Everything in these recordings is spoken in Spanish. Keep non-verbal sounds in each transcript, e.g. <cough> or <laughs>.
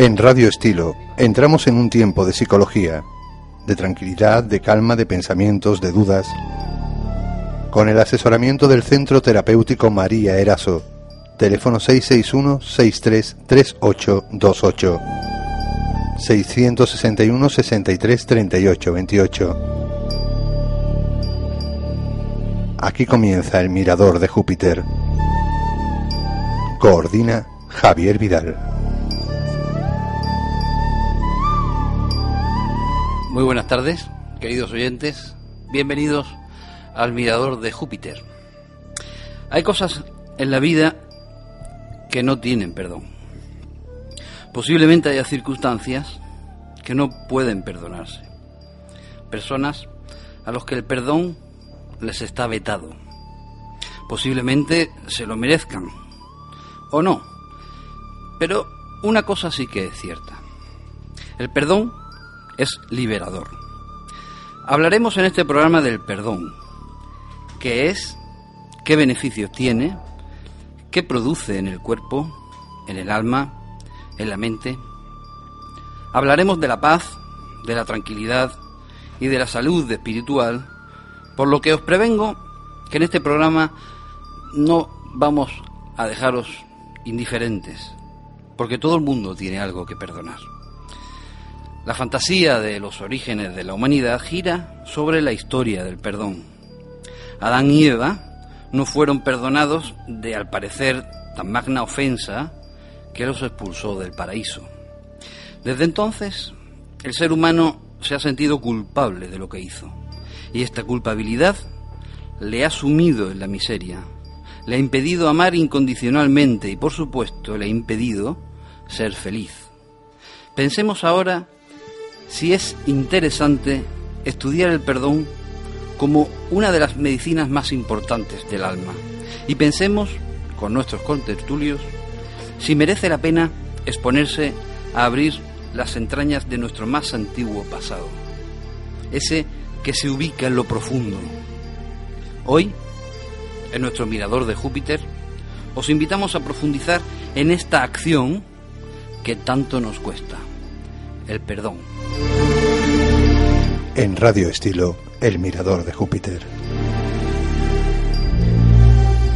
En Radio Estilo entramos en un tiempo de psicología, de tranquilidad, de calma, de pensamientos, de dudas, con el asesoramiento del Centro Terapéutico María Eraso, teléfono 661-633828, 661-633828. Aquí comienza el Mirador de Júpiter. Coordina Javier Vidal. Muy buenas tardes, queridos oyentes. Bienvenidos al Mirador de Júpiter. Hay cosas en la vida que no tienen perdón. Posiblemente haya circunstancias que no pueden perdonarse. Personas a los que el perdón les está vetado. Posiblemente se lo merezcan o no. Pero una cosa sí que es cierta. El perdón es liberador. Hablaremos en este programa del perdón, qué es, qué beneficios tiene, qué produce en el cuerpo, en el alma, en la mente. Hablaremos de la paz, de la tranquilidad y de la salud espiritual, por lo que os prevengo que en este programa no vamos a dejaros indiferentes, porque todo el mundo tiene algo que perdonar. La fantasía de los orígenes de la humanidad gira sobre la historia del perdón. Adán y Eva no fueron perdonados de, al parecer, tan magna ofensa que los expulsó del paraíso. Desde entonces, el ser humano se ha sentido culpable de lo que hizo, y esta culpabilidad le ha sumido en la miseria, le ha impedido amar incondicionalmente y, por supuesto, le ha impedido ser feliz. Pensemos ahora si es interesante estudiar el perdón como una de las medicinas más importantes del alma. Y pensemos, con nuestros contertulios, si merece la pena exponerse a abrir las entrañas de nuestro más antiguo pasado, ese que se ubica en lo profundo. Hoy, en nuestro mirador de Júpiter, os invitamos a profundizar en esta acción que tanto nos cuesta, el perdón. En Radio Estilo, El Mirador de Júpiter.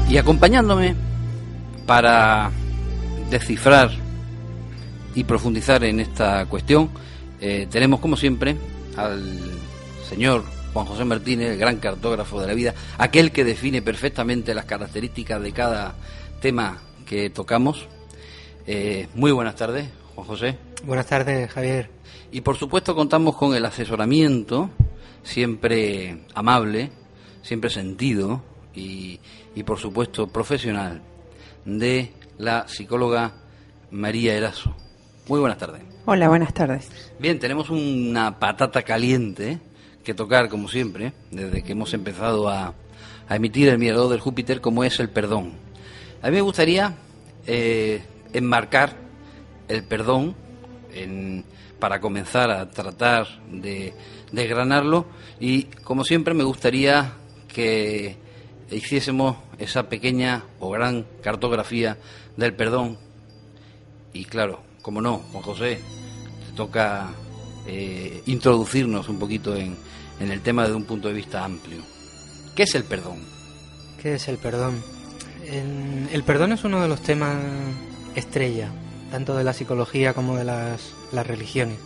Y acompañándome para descifrar y profundizar en esta cuestión, eh, tenemos como siempre al señor Juan José Martínez, el gran cartógrafo de la vida, aquel que define perfectamente las características de cada tema que tocamos. Eh, muy buenas tardes, Juan José. Buenas tardes, Javier. Y por supuesto contamos con el asesoramiento, siempre amable, siempre sentido y, y por supuesto profesional, de la psicóloga María Eraso. Muy buenas tardes. Hola, buenas tardes. Bien, tenemos una patata caliente que tocar, como siempre, desde que hemos empezado a, a emitir el mirador del Júpiter, como es el perdón. A mí me gustaría eh, enmarcar el perdón en, para comenzar a tratar de desgranarlo y como siempre me gustaría que hiciésemos esa pequeña o gran cartografía del perdón y claro, como no, Juan José, te toca eh, introducirnos un poquito en, en el tema desde un punto de vista amplio. ¿Qué es el perdón? ¿Qué es el perdón? El, el perdón es uno de los temas estrella tanto de la psicología como de las, las religiones.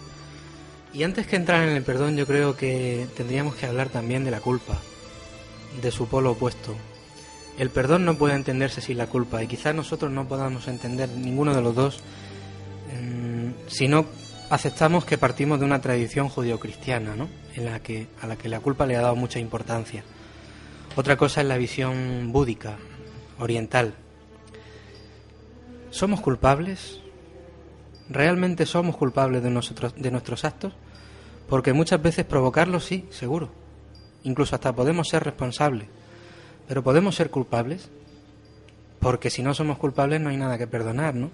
Y antes que entrar en el perdón, yo creo que tendríamos que hablar también de la culpa, de su polo opuesto. El perdón no puede entenderse sin la culpa, y quizás nosotros no podamos entender ninguno de los dos, mmm, si no aceptamos que partimos de una tradición judio-cristiana, ¿no? En la que, a la que la culpa le ha dado mucha importancia. Otra cosa es la visión búdica, oriental. ¿Somos culpables? ¿Realmente somos culpables de, nosotros, de nuestros actos? Porque muchas veces provocarlos sí, seguro. Incluso hasta podemos ser responsables. Pero ¿podemos ser culpables? Porque si no somos culpables no hay nada que perdonar, ¿no?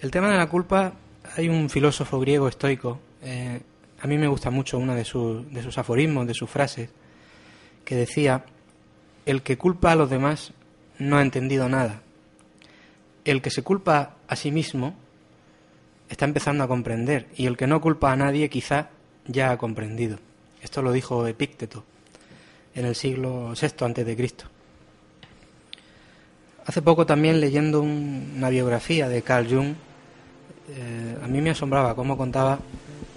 El tema de la culpa, hay un filósofo griego estoico, eh, a mí me gusta mucho uno de, de sus aforismos, de sus frases, que decía, el que culpa a los demás no ha entendido nada. El que se culpa a sí mismo está empezando a comprender y el que no culpa a nadie quizá ya ha comprendido. Esto lo dijo Epícteto en el siglo VI antes de Cristo. Hace poco también leyendo una biografía de Carl Jung, eh, a mí me asombraba cómo contaba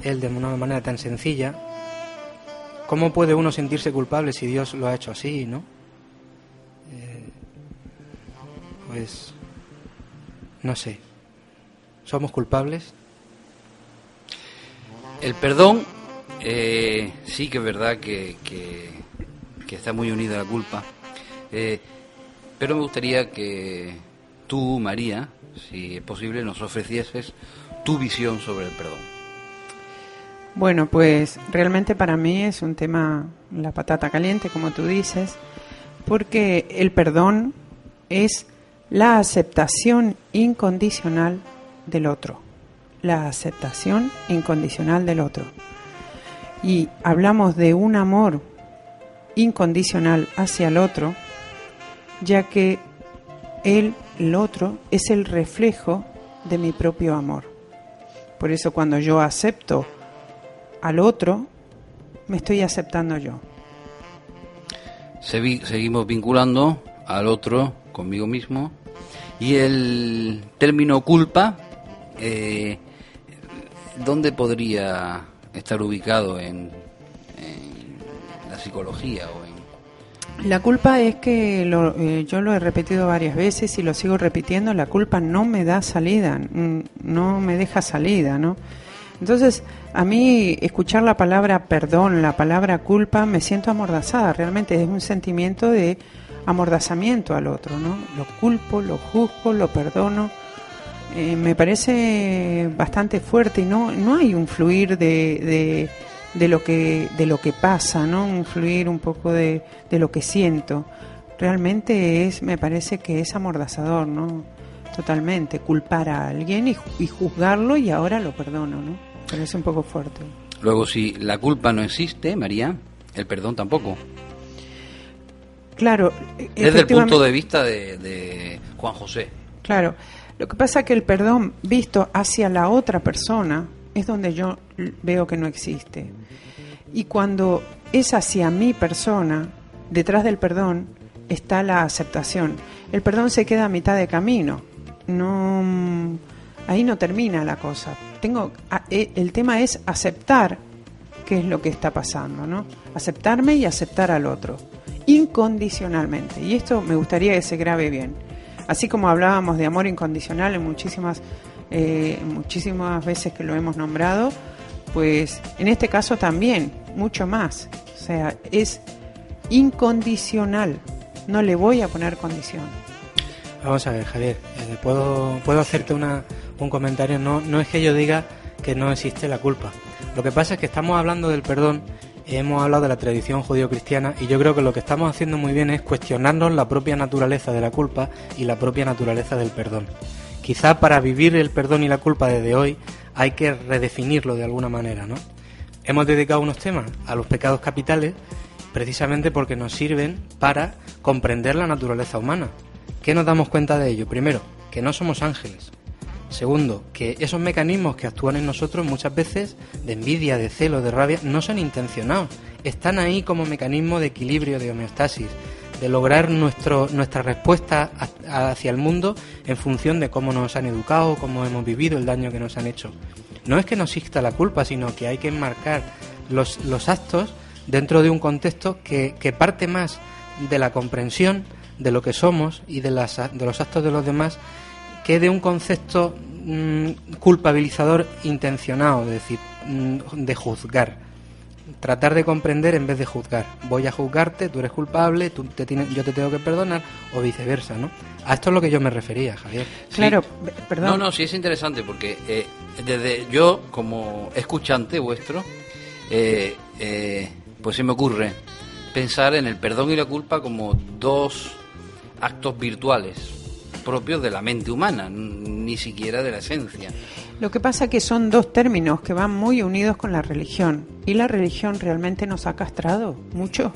él de una manera tan sencilla, cómo puede uno sentirse culpable si Dios lo ha hecho así, ¿no? Eh, pues, no sé, ¿somos culpables? El perdón eh, sí que es verdad que, está muy unida a la culpa. Pero me gustaría que tú, María, si es posible, nos ofrecieses tu visión sobre el perdón. Bueno, pues realmente para mí es un tema, la patata caliente, como tú dices, porque el perdón es la aceptación incondicional del otro. La aceptación incondicional del otro. Y hablamos de un amor incondicional hacia el otro, ya que él, el otro, es el reflejo de mi propio amor. Por eso cuando yo acepto al otro, me estoy aceptando yo. Seguimos vinculando al otro conmigo mismo. Y el término culpa, eh, ¿dónde podría estar ubicado en, psicología o en la culpa es que eh, yo lo he repetido varias veces y lo sigo repitiendo, la culpa no me da salida, no me deja salida, ¿no? Entonces, a mí escuchar la palabra perdón, la palabra culpa, me siento amordazada, realmente es un sentimiento de amordazamiento al otro, ¿no? Lo culpo, lo juzgo, lo perdono. Eh, me parece bastante fuerte y no, no hay un fluir de de lo que, de lo que pasa, ¿no? Influir un poco de, de lo que siento. Realmente es, me parece que es amordazador, ¿no? Totalmente. Culpar a alguien y, y juzgarlo y ahora lo perdono, ¿no? Parece un poco fuerte. Luego, si la culpa no existe, María, el perdón tampoco. Claro. Desde el punto de vista de, de Juan José. Claro. Lo que pasa es que el perdón visto hacia la otra persona es donde yo veo que no existe. Y cuando es hacia mi persona, detrás del perdón está la aceptación. El perdón se queda a mitad de camino. No ahí no termina la cosa. Tengo e, el tema es aceptar qué es lo que está pasando, ¿no? Aceptarme y aceptar al otro incondicionalmente. Y esto me gustaría que se grabe bien. Así como hablábamos de amor incondicional en muchísimas eh, muchísimas veces que lo hemos nombrado, pues en este caso también, mucho más. O sea, es incondicional. No le voy a poner condición. Vamos a ver, Javier, eh, ¿puedo, puedo hacerte una, un comentario? No, no es que yo diga que no existe la culpa. Lo que pasa es que estamos hablando del perdón, hemos hablado de la tradición judío-cristiana y yo creo que lo que estamos haciendo muy bien es cuestionarnos la propia naturaleza de la culpa y la propia naturaleza del perdón. Quizá para vivir el perdón y la culpa desde hoy hay que redefinirlo de alguna manera, ¿no? Hemos dedicado unos temas a los pecados capitales precisamente porque nos sirven para comprender la naturaleza humana. ¿Qué nos damos cuenta de ello? Primero, que no somos ángeles. Segundo, que esos mecanismos que actúan en nosotros muchas veces de envidia, de celo, de rabia, no son intencionados. Están ahí como mecanismo de equilibrio, de homeostasis, de lograr nuestro, nuestra respuesta hacia el mundo en función de cómo nos han educado, cómo hemos vivido, el daño que nos han hecho. No es que no exista la culpa, sino que hay que enmarcar los, los actos dentro de un contexto que, que, parte más de la comprensión de lo que somos y de, las, de los actos de los demás que de un concepto mm, culpabilizador intencionado, es decir, mm, de juzgar. Tratar de comprender en vez de juzgar. Voy a juzgarte, tú eres culpable, tú te tienes, yo te tengo que perdonar, o viceversa, ¿no? A esto es lo que yo me refería, Javier. Claro, perdón. No, no, sí es interesante porque eh, desde yo, como escuchante vuestro, eh, eh, pues se me ocurre pensar en el perdón y la culpa como dos actos virtuales propios de la mente humana, ni siquiera de la esencia. Lo que pasa es que son dos términos que van muy unidos con la religión y la religión realmente nos ha castrado mucho.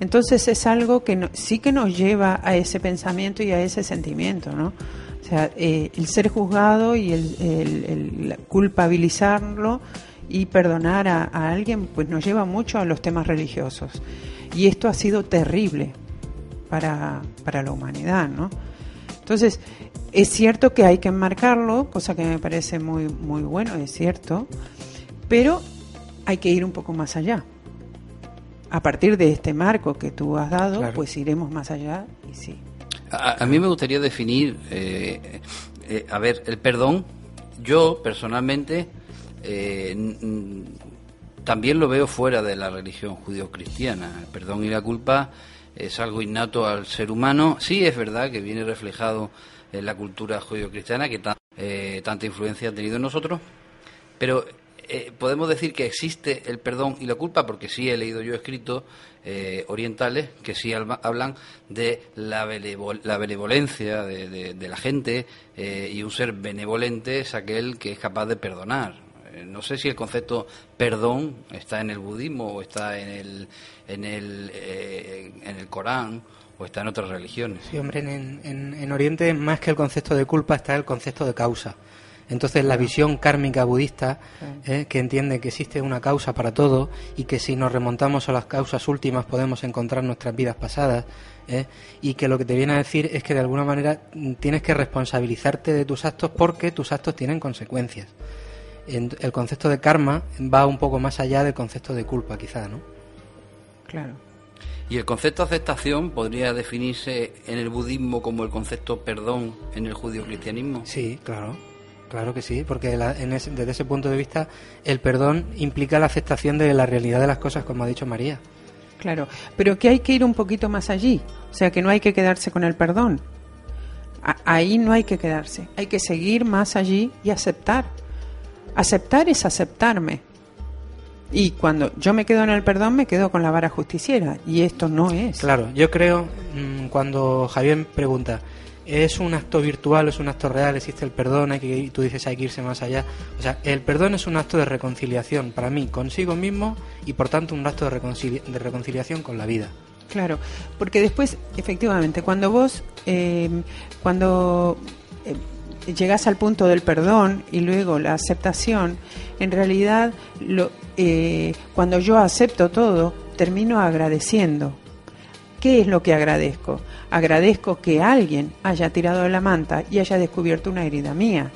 Entonces es algo que sí que nos lleva a ese pensamiento y a ese sentimiento, ¿no? O sea, eh, el ser juzgado y el, culpabilizarlo y perdonar a, a, alguien, pues nos lleva mucho a los temas religiosos. Y esto ha sido terrible para, para la humanidad, ¿no? Entonces, es cierto que hay que enmarcarlo, cosa que me parece muy, muy bueno, es cierto, pero hay que ir un poco más allá. A partir de este marco que tú has dado, pues iremos más allá y sí. A, mí me gustaría definir, eh, eh, a ver, el perdón, yo personalmente eh, también lo veo fuera de la religión judío-cristiana. El perdón y la culpa es algo innato al ser humano. Sí, es verdad que viene reflejado en la cultura judío-cristiana que eh, tanta influencia ha tenido en nosotros, pero eh, podemos decir que existe el perdón y la culpa, porque sí he leído yo escritos eh, orientales que sí hablan de la, la benevolencia de, de la gente y un ser benevolente es aquel que es capaz de perdonar. No sé si el concepto perdón está en el budismo o está en el, en el, eh, en el Corán o está en otras religiones. Sí, hombre, en, en, Oriente más que el concepto de culpa está el concepto de causa. Entonces la visión kármica budista, eh, que entiende que existe una causa para todo y que si nos remontamos a las causas últimas podemos encontrar nuestras vidas pasadas, eh, y que lo que te viene a decir es que de alguna manera tienes que responsabilizarte de tus actos porque tus actos tienen consecuencias. El concepto de karma va un poco más allá del concepto de culpa, quizá, ¿no? Claro. ¿Y el concepto de aceptación podría definirse en el budismo como el concepto perdón en el judío-cristianismo? Sí, claro. Claro que sí, porque desde ese punto de vista el perdón implica la aceptación de la realidad de las cosas, como ha dicho María. Claro, pero que hay que ir un poquito más allí, o sea que no hay que quedarse con el perdón. ahí no hay que quedarse, hay que seguir más allí y aceptar. Aceptar es aceptarme, y cuando yo me quedo en el perdón, me quedo con la vara justiciera. Y esto no es. Claro, yo creo, mm, cuando Javier pregunta, ¿es un acto virtual o es un acto real? ¿Existe el perdón? Hay que, tú dices, hay que irse más allá. O sea, el perdón es un acto de reconciliación para mí, consigo mismo y por tanto un acto de, de reconciliación con la vida. Claro, porque después, efectivamente, cuando vos, eh, cuando eh, llegas al punto del perdón y luego la aceptación, en realidad lo, eh, cuando yo acepto todo, termino agradeciendo. ¿Qué es lo que agradezco? Agradezco que alguien haya tirado de la manta y haya descubierto una herida mía.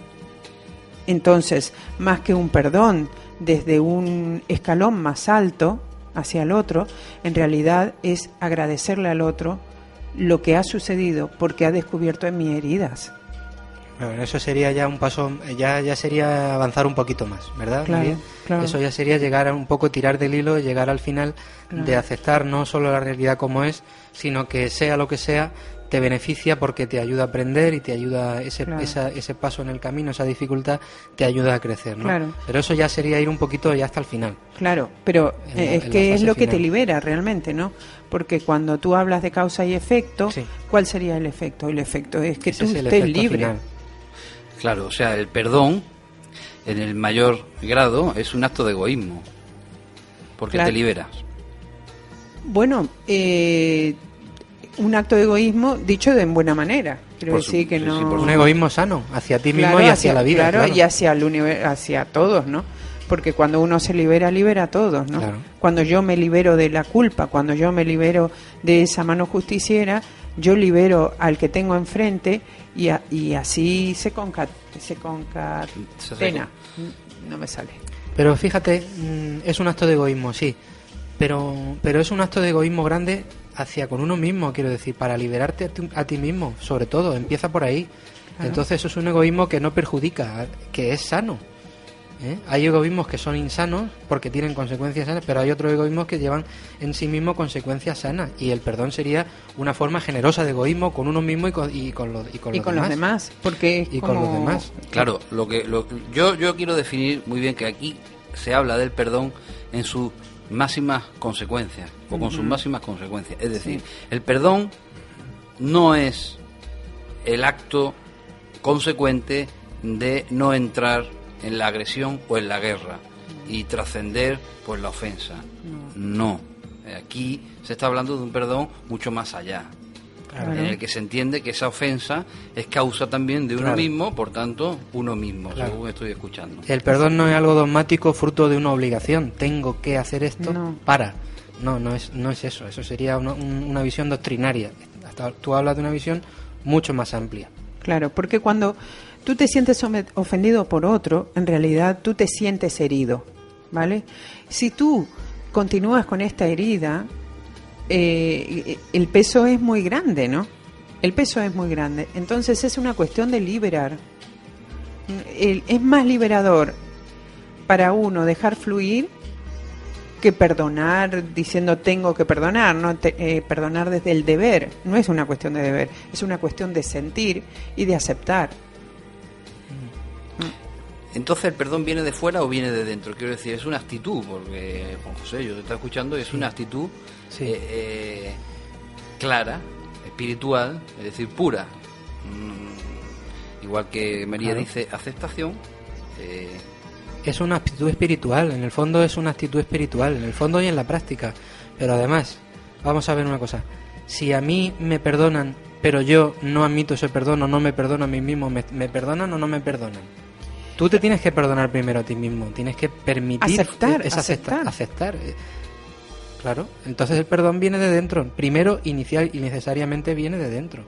Entonces, más que un perdón desde un escalón más alto hacia el otro, en realidad es agradecerle al otro lo que ha sucedido porque ha descubierto en mis heridas eso sería ya un paso, ya, ya sería avanzar un poquito más, ¿verdad? Claro, Eso ya sería llegar a un poco tirar del hilo, llegar al final de aceptar no solo la realidad como es, sino que sea lo que sea, te beneficia porque te ayuda a aprender y te ayuda ese, ese paso en el camino, esa dificultad, te ayuda a crecer, ¿no? Pero eso ya sería ir un poquito ya hasta el final. Claro, pero es que es lo que te libera realmente, ¿no? Porque cuando tú hablas de causa y efecto, ¿cuál sería el efecto? El efecto es que tú estés libre. Claro, o sea, el perdón en el mayor grado es un acto de egoísmo, porque te liberas. Bueno, eh, un acto de egoísmo dicho de en buena manera. Quiero decir que no. un egoísmo sano hacia ti mismo y hacia, la vida. Claro, y hacia el universo, hacia todos, ¿no? Porque cuando uno se libera, libera a todos, ¿no? Cuando yo me libero de la culpa, cuando yo me libero de esa mano justiciera, yo libero al que tengo enfrente y, y así se, concat, se concatena. No me sale. Pero fíjate, mm, es un acto de egoísmo, sí. Pero, pero es un acto de egoísmo grande hacia con uno mismo, quiero decir, para liberarte a ti, mismo, sobre todo, empieza por ahí. Entonces eso es un egoísmo que no perjudica, que es sano. ¿Eh? Hay egoísmos que son insanos porque tienen consecuencias sanas, pero hay otros egoísmos que llevan en sí mismo consecuencias sanas. Y el perdón sería una forma generosa de egoísmo con uno mismo y con, y con, los, y con, y los, con demás. los demás. Porque Y como- con los demás. Claro, lo que lo- yo yo quiero definir muy bien que aquí se habla del perdón en sus máximas consecuencias o con sus máximas consecuencias. Es decir, el perdón no es el acto consecuente de no entrar en la agresión o en la guerra y trascender pues la ofensa. No. Aquí se está hablando de un perdón mucho más allá. Claro. En el que se entiende que esa ofensa es causa también de uno Claro. mismo, por tanto, uno mismo, Claro. según estoy escuchando. El perdón no es algo dogmático fruto de una obligación. Tengo que hacer esto No. para. No, no es, no es eso. Eso sería una, un- una visión doctrinaria. Hasta tú hablas de una visión mucho más amplia. Claro, porque cuando tú te sientes ofendido por otro, en realidad tú te sientes herido, ¿vale? Si tú continúas con esta herida, eh, el peso es muy grande, ¿no? El peso es muy grande. Entonces es una cuestión de liberar. Es más liberador para uno dejar fluir que perdonar diciendo tengo que perdonar, no eh, perdonar desde el deber, no es una cuestión de deber, es una cuestión de sentir y de aceptar. Entonces, ¿el perdón viene de fuera o viene de dentro? Quiero decir, es una actitud, porque Juan José, yo te estoy escuchando, y es una actitud Sí. eh, eh, clara, espiritual, es decir, pura. Mm, igual que María Claro. dice, aceptación. eh, Es una actitud espiritual. En el fondo es una actitud espiritual. En el fondo y en la práctica. Pero además, vamos a ver una cosa. Si a mí me perdonan, pero yo no admito ese perdón o no me perdono a mí mismo, ¿me, me perdonan o no me perdonan? Tú te tienes que perdonar primero a ti mismo. Tienes que permitir... Aceptar, es aceptar. aceptar. eh. Claro. Entonces el perdón viene de dentro. Primero, inicial y necesariamente viene de dentro.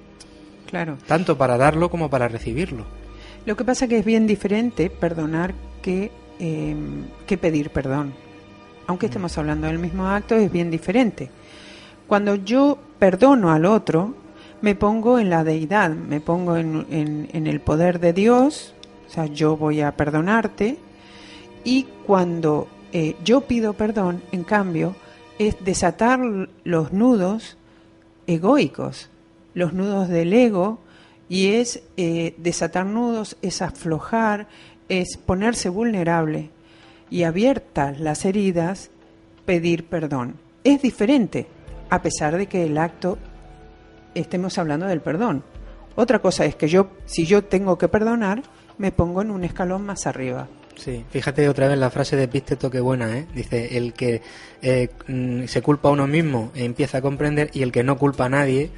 Claro. Tanto para darlo como para recibirlo. Lo que pasa que es bien diferente perdonar que, eh, que pedir perdón. Aunque estemos hablando del mismo acto, es bien diferente. Cuando yo perdono al otro, me pongo en la deidad, me pongo en, en- en el poder de Dios, o sea, yo voy a perdonarte, y cuando eh, yo pido perdón, en cambio, es desatar los nudos egoicos, los nudos del ego, y es eh, desatar nudos, es aflojar, es ponerse vulnerable y abiertas las heridas, pedir perdón. Es diferente, a pesar de que el acto estemos hablando del perdón. Otra cosa es que yo, si yo tengo que perdonar, me pongo en un escalón más arriba. Sí, fíjate otra vez la frase de Epícteto que buena, ¿eh? Dice, el que eh, mm, se culpa a uno mismo empieza a comprender y el que no culpa a nadie,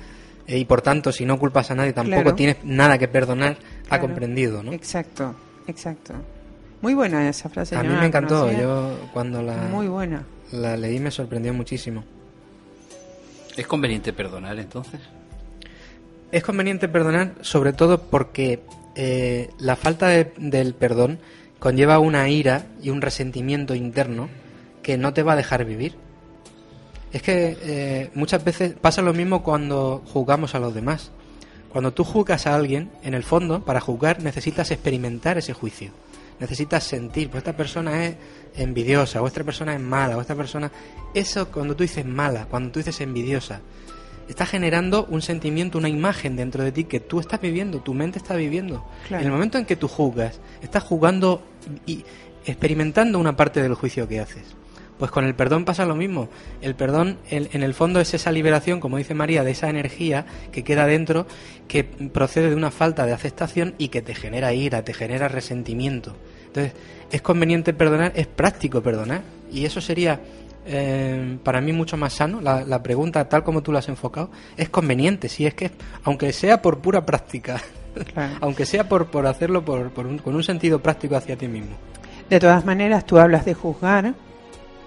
eh, y por tanto si no culpas a nadie tampoco Claro. tienes nada que perdonar, ha comprendido, ¿no? Exacto, exacto. Muy buena esa frase. A mí me encantó, conocía. yo cuando la, Muy buena. la leí me sorprendió muchísimo. ¿Es conveniente perdonar entonces? Es conveniente perdonar sobre todo porque eh, la falta de- del perdón conlleva una ira y un resentimiento interno que no te va a dejar vivir. Es que eh, muchas veces pasa lo mismo cuando juzgamos a los demás. Cuando tú juzgas a alguien, en el fondo, para juzgar necesitas experimentar ese juicio. Necesitas sentir, pues esta persona es envidiosa, o esta persona es mala, o esta persona... Eso cuando tú dices mala, cuando tú dices envidiosa, está generando un sentimiento, una imagen dentro de ti que tú estás viviendo, tu mente está viviendo. Claro. En el momento en que tú juzgas, estás jugando y experimentando una parte del juicio que haces. Pues con el perdón pasa lo mismo. El perdón, en, en el fondo, es esa liberación, como dice María, de esa energía que queda dentro, que procede de una falta de aceptación y que te genera ira, te genera resentimiento. Entonces, es conveniente perdonar, es práctico perdonar. Y eso sería, eh, para mí, mucho más sano. La, la pregunta, tal como tú la has enfocado, es conveniente. Si es que, aunque sea por pura práctica, <laughs> Claro. aunque sea por, por hacerlo por, por un- con un sentido práctico hacia ti mismo. De todas maneras, tú hablas de juzgar,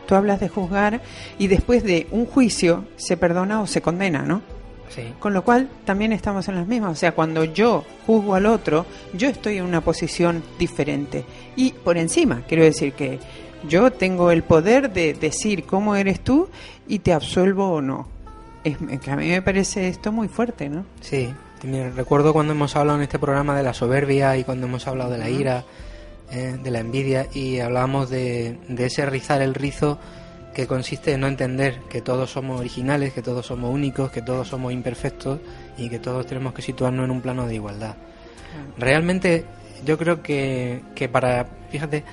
tú hablas de juzgar y después de un juicio se perdona o se condena, ¿no? Sí. Con lo cual también estamos en las mismas. O sea, cuando yo juzgo al otro, yo estoy en una posición diferente. Y por encima, quiero decir que yo tengo el poder de decir cómo eres tú y te absuelvo o no. Es, que a mí me parece esto muy fuerte, ¿no? Sí, recuerdo cuando hemos hablado en este programa de la soberbia y cuando hemos hablado de la ira, eh, de la envidia y hablábamos de, de ese rizar el rizo que consiste en no entender que todos somos originales, que todos somos únicos, que todos somos imperfectos y que todos tenemos que situarnos en un plano de igualdad. Realmente yo creo que, que para, fíjate,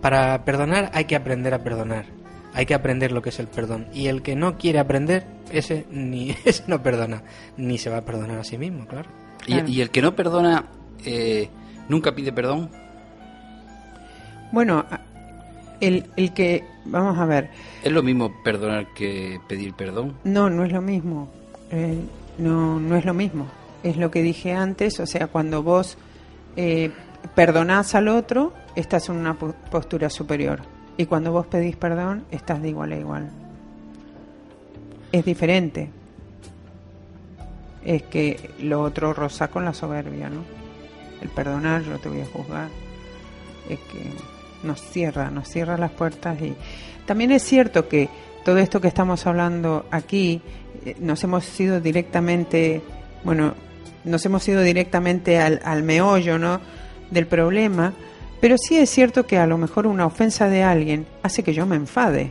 para perdonar hay que aprender a perdonar. Hay que aprender lo que es el perdón. Y el que no quiere aprender, ese ni <laughs> ese no perdona, ni se va a perdonar a sí mismo, claro. ¿Y, el que no perdona eh, nunca pide perdón? Bueno, el, el que, vamos a ver. ¿Es lo mismo perdonar que pedir perdón? No, no es lo mismo. Eh, no, no es lo mismo. Es lo que dije antes, o sea, cuando vos eh, perdonás al otro, estás en una postura superior. Y cuando vos pedís perdón, estás de igual a igual. Es diferente. Es que lo otro roza con la soberbia, ¿no? El perdonar, yo te voy a juzgar. Es que nos cierra, nos cierra las puertas y también es cierto que todo esto que estamos hablando aquí eh, nos hemos ido directamente, bueno, nos hemos ido directamente al, al meollo, ¿no? Del problema, pero sí es cierto que a lo mejor una ofensa de alguien hace que yo me enfade.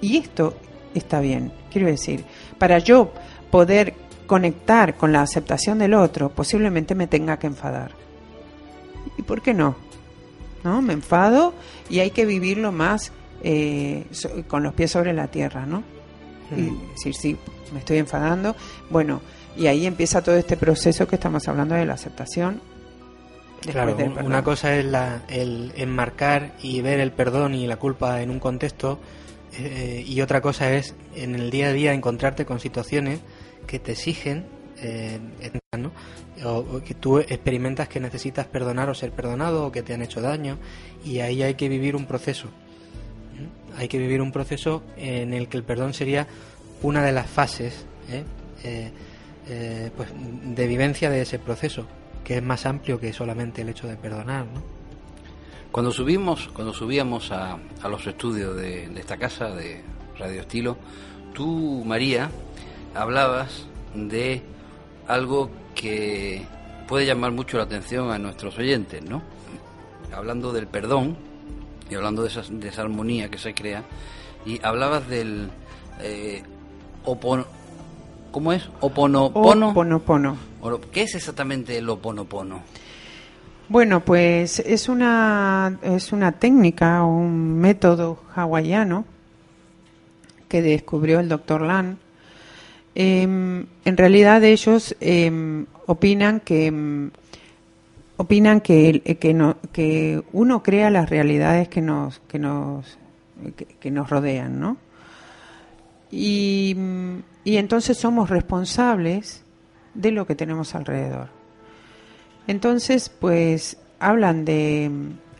Y esto está bien, quiero decir, para yo poder conectar con la aceptación del otro, posiblemente me tenga que enfadar. ¿Y por qué no? ¿No? Me enfado y hay que vivirlo más eh, con los pies sobre la tierra, ¿no? Y decir, sí, me estoy enfadando. Bueno, y ahí empieza todo este proceso que estamos hablando de la aceptación Claro, una cosa es la, el enmarcar y ver el perdón y la culpa en un contexto eh, y otra cosa es en el día a día encontrarte con situaciones que te exigen eh, o, que tú experimentas que necesitas perdonar o ser perdonado o que te han hecho daño y ahí hay que vivir un proceso. ¿Mm? Hay que vivir un proceso en el que el perdón sería una de las fases ¿eh? pues, de vivencia de ese proceso que es más amplio que solamente el hecho de perdonar, ¿no? Cuando subimos, cuando subíamos a, a los estudios de, esta casa de Radio Estilo, tú, María, hablabas de algo que puede llamar mucho la atención a nuestros oyentes, ¿no? Hablando del perdón y hablando de esa, de esa armonía que se crea, y hablabas del eh, ¿Cómo es? Oponopono. Oponopono. ¿Qué es exactamente el oponopono? Bueno, pues es una, es una técnica o un método hawaiano que descubrió el doctor Lan. Em, en realidad ellos em, opinan que em, opinan que, que, no, que uno crea las realidades que nos que nos que nos rodean, ¿no? Y y entonces somos responsables de lo que tenemos alrededor. Entonces, pues hablan de,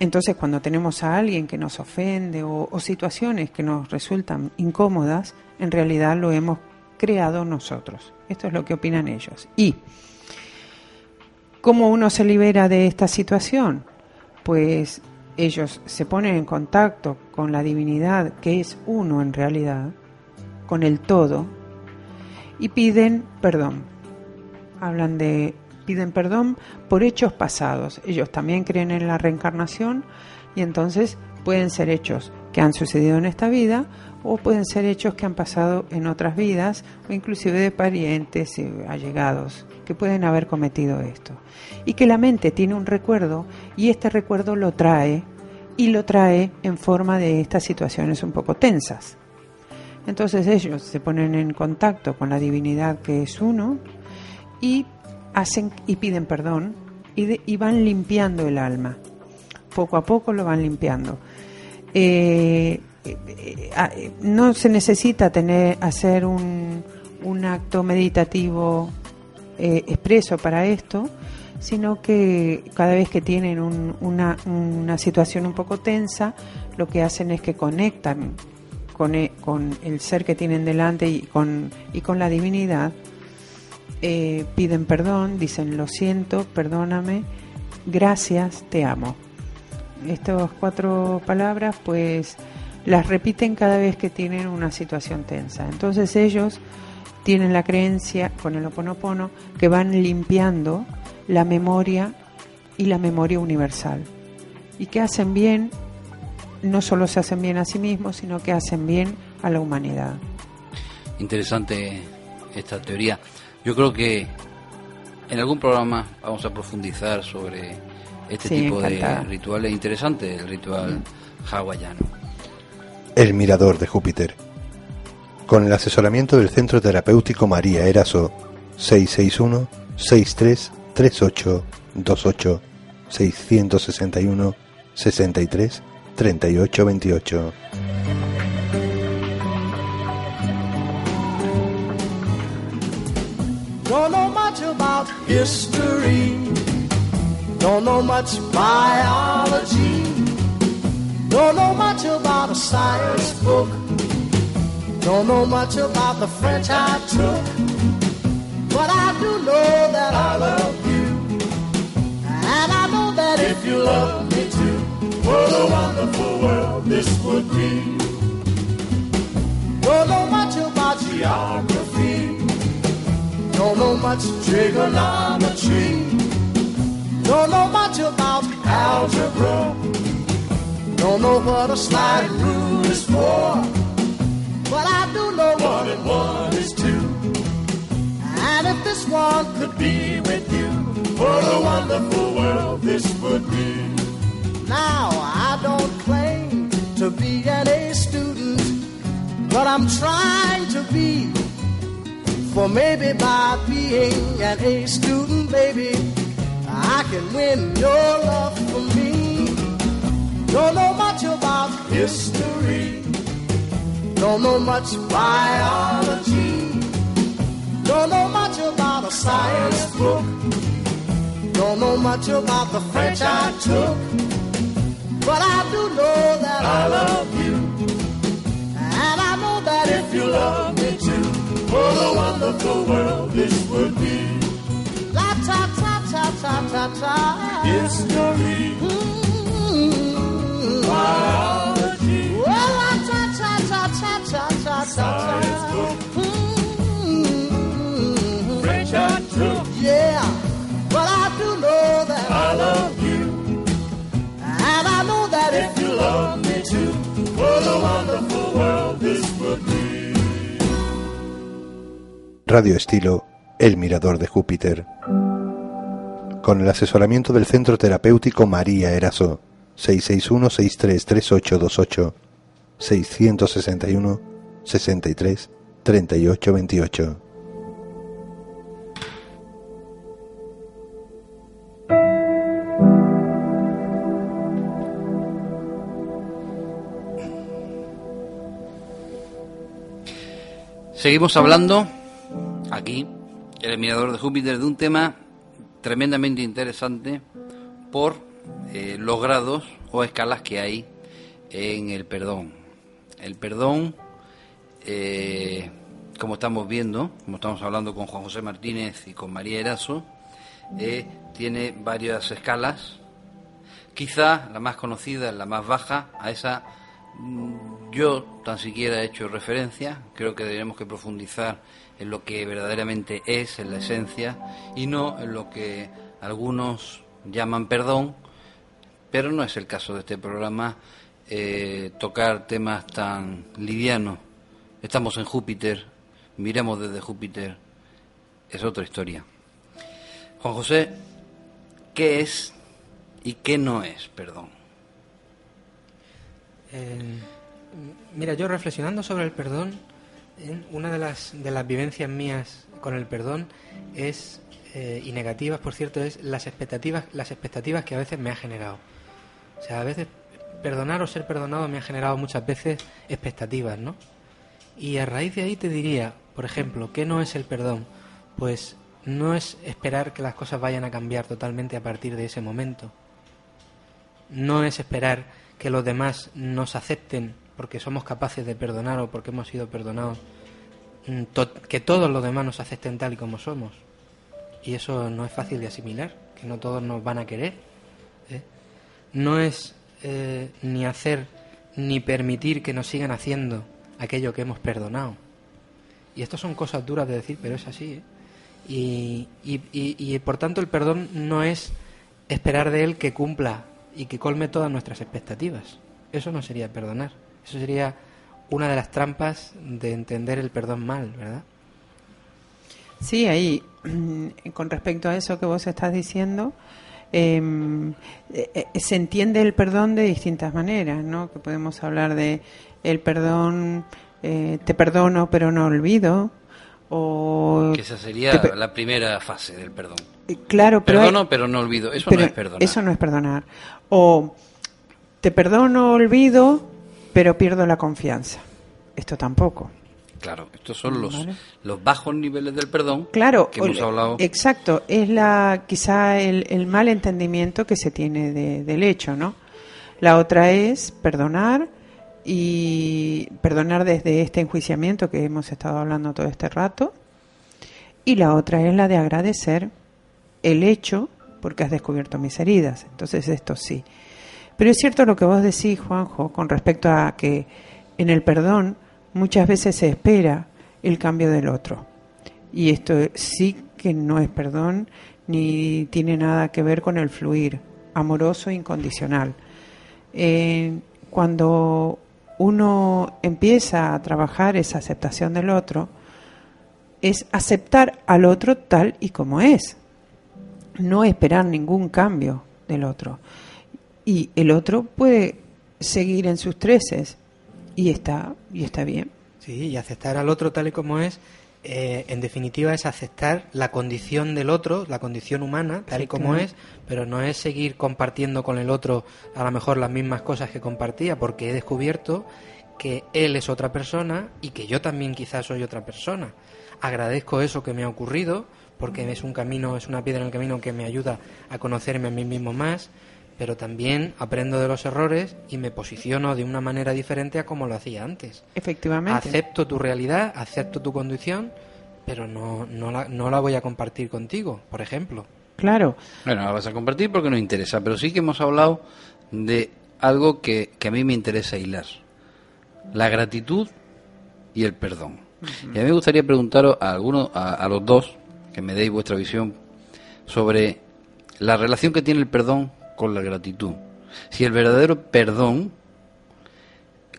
entonces cuando tenemos a alguien que nos ofende o, situaciones que nos resultan incómodas, en realidad lo hemos creado nosotros. Esto es lo que opinan ellos. Y, ¿cómo uno se libera de esta situación? Pues ellos se ponen en contacto con la divinidad que es uno en realidad, con el todo, y piden perdón. Hablan de piden perdón por hechos pasados. Ellos también creen en la reencarnación y entonces pueden ser hechos que han sucedido en esta vida o pueden ser hechos que han pasado en otras vidas o inclusive de parientes y allegados que pueden haber cometido esto. Y que la mente tiene un recuerdo y este recuerdo lo trae y lo trae en forma de estas situaciones un poco tensas. Entonces ellos se ponen en contacto con la divinidad que es uno y hacen y piden perdón y, van limpiando el alma. Poco a poco lo van limpiando. Eh, eh, ah, no se necesita tener hacer un, acto meditativo eh, expreso para esto, sino que cada vez que tienen una, una situación un poco tensa, lo que hacen es que conectan con, e, con el ser que tienen delante y con, y con la divinidad, eh, piden perdón, dicen lo siento, perdóname, gracias, te amo. Estas cuatro palabras pues las repiten cada vez que tienen una situación tensa. Entonces ellos tienen la creencia con el oponopono que van limpiando la memoria y la memoria universal. Y que hacen bien, no solo se hacen bien a sí mismos, sino que hacen bien a la humanidad. Interesante esta teoría. Yo creo que en algún programa vamos a profundizar sobre este tipo de rituales interesantes, el ritual hawaiano. El mirador de Júpiter. Con el asesoramiento del Centro Terapéutico María Eraso 661 6338 28 661 63 38 28. Don't know much about history. Don't know much biology. Don't know much about a science book. Don't know much about the French I took. But I do know that I love you. And I know that if you love me too, what a wonderful world this would be. Don't know much about geography. Don't know much trigonometry. Don't know much about algebra. Don't know what a slide rule is for. But I do know one and one is two. And if this one could be with you, what a wonderful I'm trying to be for maybe by being an A student, baby, I can win your love for me. Don't know much about history. Don't know much biology. Don't know much about a science book. Don't know much about the French I took. But I do know that I love you you love me too. What a wonderful world this would be. La ta ta ta ta ta ta. History. Mm-hmm. Biology. Well, la ta ta ta ta ta ta ta. Mm-hmm. French and true. Yeah. Well, I do know that I love you. And I know that if you love me too, what a wonderful world. Radio Estilo El Mirador de Júpiter. Con el asesoramiento del Centro Terapéutico María Eraso 661 633828 661 63 38 28. Seguimos hablando aquí, el mirador de Júpiter, de un tema tremendamente interesante por eh, los grados o escalas que hay en el perdón. El perdón, eh, como estamos viendo, como estamos hablando con Juan José Martínez y con María Eraso, eh, tiene varias escalas. Quizá la más conocida, la más baja, a esa mm, yo tan siquiera he hecho referencia. Creo que tenemos que profundizar en lo que verdaderamente es, en la esencia, y no en lo que algunos llaman perdón, pero no es el caso de este programa eh, tocar temas tan livianos. Estamos en Júpiter, miremos desde Júpiter, es otra historia. Juan José, ¿qué es y qué no es perdón? Eh, mira, yo reflexionando sobre el perdón, una de las, de las vivencias mías con el perdón es, eh, y negativas, por cierto, es las expectativas, las expectativas que a veces me ha generado. O sea, a veces perdonar o ser perdonado me ha generado muchas veces expectativas, ¿no? Y a raíz de ahí te diría, por ejemplo, ¿qué no es el perdón? Pues no es esperar que las cosas vayan a cambiar totalmente a partir de ese momento. No es esperar que los demás nos acepten porque somos capaces de perdonar o porque hemos sido perdonados, mm, que todos los demás nos acepten tal y como somos. Y eso no es fácil de asimilar, que no todos nos van a querer. ¿eh? No es eh, ni hacer ni permitir que nos sigan haciendo aquello que hemos perdonado. Y esto son cosas duras de decir, pero es así. ¿eh? Y, por tanto el perdón no es esperar de él que cumpla y que colme todas nuestras expectativas. Eso no sería perdonar. Eso sería una de las trampas de entender el perdón mal, ¿verdad? Sí, ahí, <clears throat> con respecto a eso que vos estás diciendo, em, eh, eh, se entiende el perdón de distintas maneras, ¿no? Que podemos hablar de el perdón, eh, te perdono pero no olvido, o... Que esa sería te la primera fase del perdón. Claro, pero hay- Perdono, pero no olvido. Eso pero no es perdonar. Eso no es perdonar. O te perdono, olvido, pero pierdo la confianza. Esto tampoco. Claro, estos son los, Vale. los bajos niveles del perdón Claro, que hemos hablado. exacto, es la quizá el, el mal entendimiento que se tiene de- del hecho, ¿no? La otra es perdonar y perdonar desde este enjuiciamiento que hemos estado hablando todo este rato. Y la otra es la de agradecer el hecho porque has descubierto mis heridas. Entonces esto sí. Pero es cierto lo que vos decís, Juanjo, con respecto a que en el perdón muchas veces se espera el cambio del otro. Y esto sí que no es perdón ni tiene nada que ver con el fluir amoroso e incondicional. Eh, cuando uno empieza a trabajar esa aceptación del otro, es aceptar al otro tal y como es, no esperar ningún cambio del otro. Y el otro puede seguir en sus treces y está, y está bien. Sí, y aceptar al otro tal y como es, eh, en definitiva, es aceptar la condición del otro, la condición humana, tal y como es, pero no es seguir compartiendo con el otro a lo mejor las mismas cosas que compartía, porque he descubierto que él es otra persona y que yo también quizás soy otra persona. Agradezco eso que me ha ocurrido, porque es un camino, es una piedra en el camino que me ayuda a conocerme a mí mismo más, pero también aprendo de los errores y me posiciono de una manera diferente a como lo hacía antes. Efectivamente. Acepto tu realidad, acepto tu condición, pero no, no, la, no la voy a compartir contigo, por ejemplo. Claro. Bueno, la vas a compartir porque nos interesa, pero sí que hemos hablado de algo que, que a mí me interesa hilar. La gratitud y el perdón. Y a mí me gustaría preguntaros a algunos, a, a los dos, que me deis vuestra visión sobre la relación que tiene el perdón con la gratitud. Si el verdadero perdón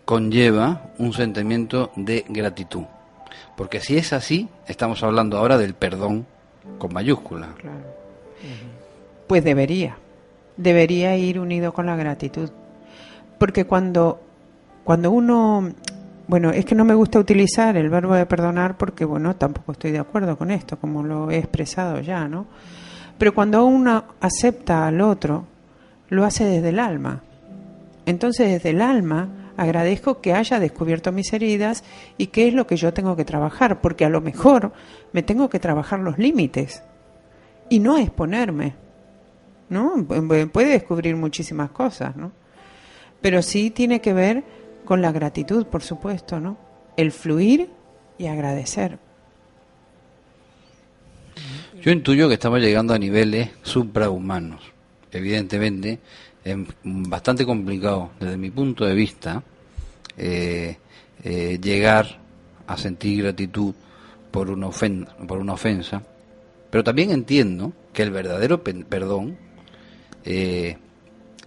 conlleva un sentimiento de gratitud. Porque si es así, estamos hablando ahora del perdón con mayúscula. Pues debería. Debería ir unido con la gratitud. Porque cuando, cuando uno. Bueno, es que no me gusta utilizar el verbo de perdonar porque, bueno, tampoco estoy de acuerdo con esto, como lo he expresado ya, ¿no? Pero cuando uno acepta al otro, lo hace desde el alma. Entonces, desde el alma, agradezco que haya descubierto mis heridas y qué es lo que yo tengo que trabajar, porque a lo mejor me tengo que trabajar los límites y no exponerme, ¿no? Pu- Puede descubrir muchísimas cosas, ¿no? Pero sí tiene que ver con la gratitud, por supuesto, ¿no? El fluir y agradecer. Yo intuyo que estamos llegando a niveles suprahumanos. Evidentemente, es bastante complicado desde mi punto de vista eh, eh, llegar a sentir gratitud por una, ofen- por una ofensa, pero también entiendo que el verdadero perdón eh,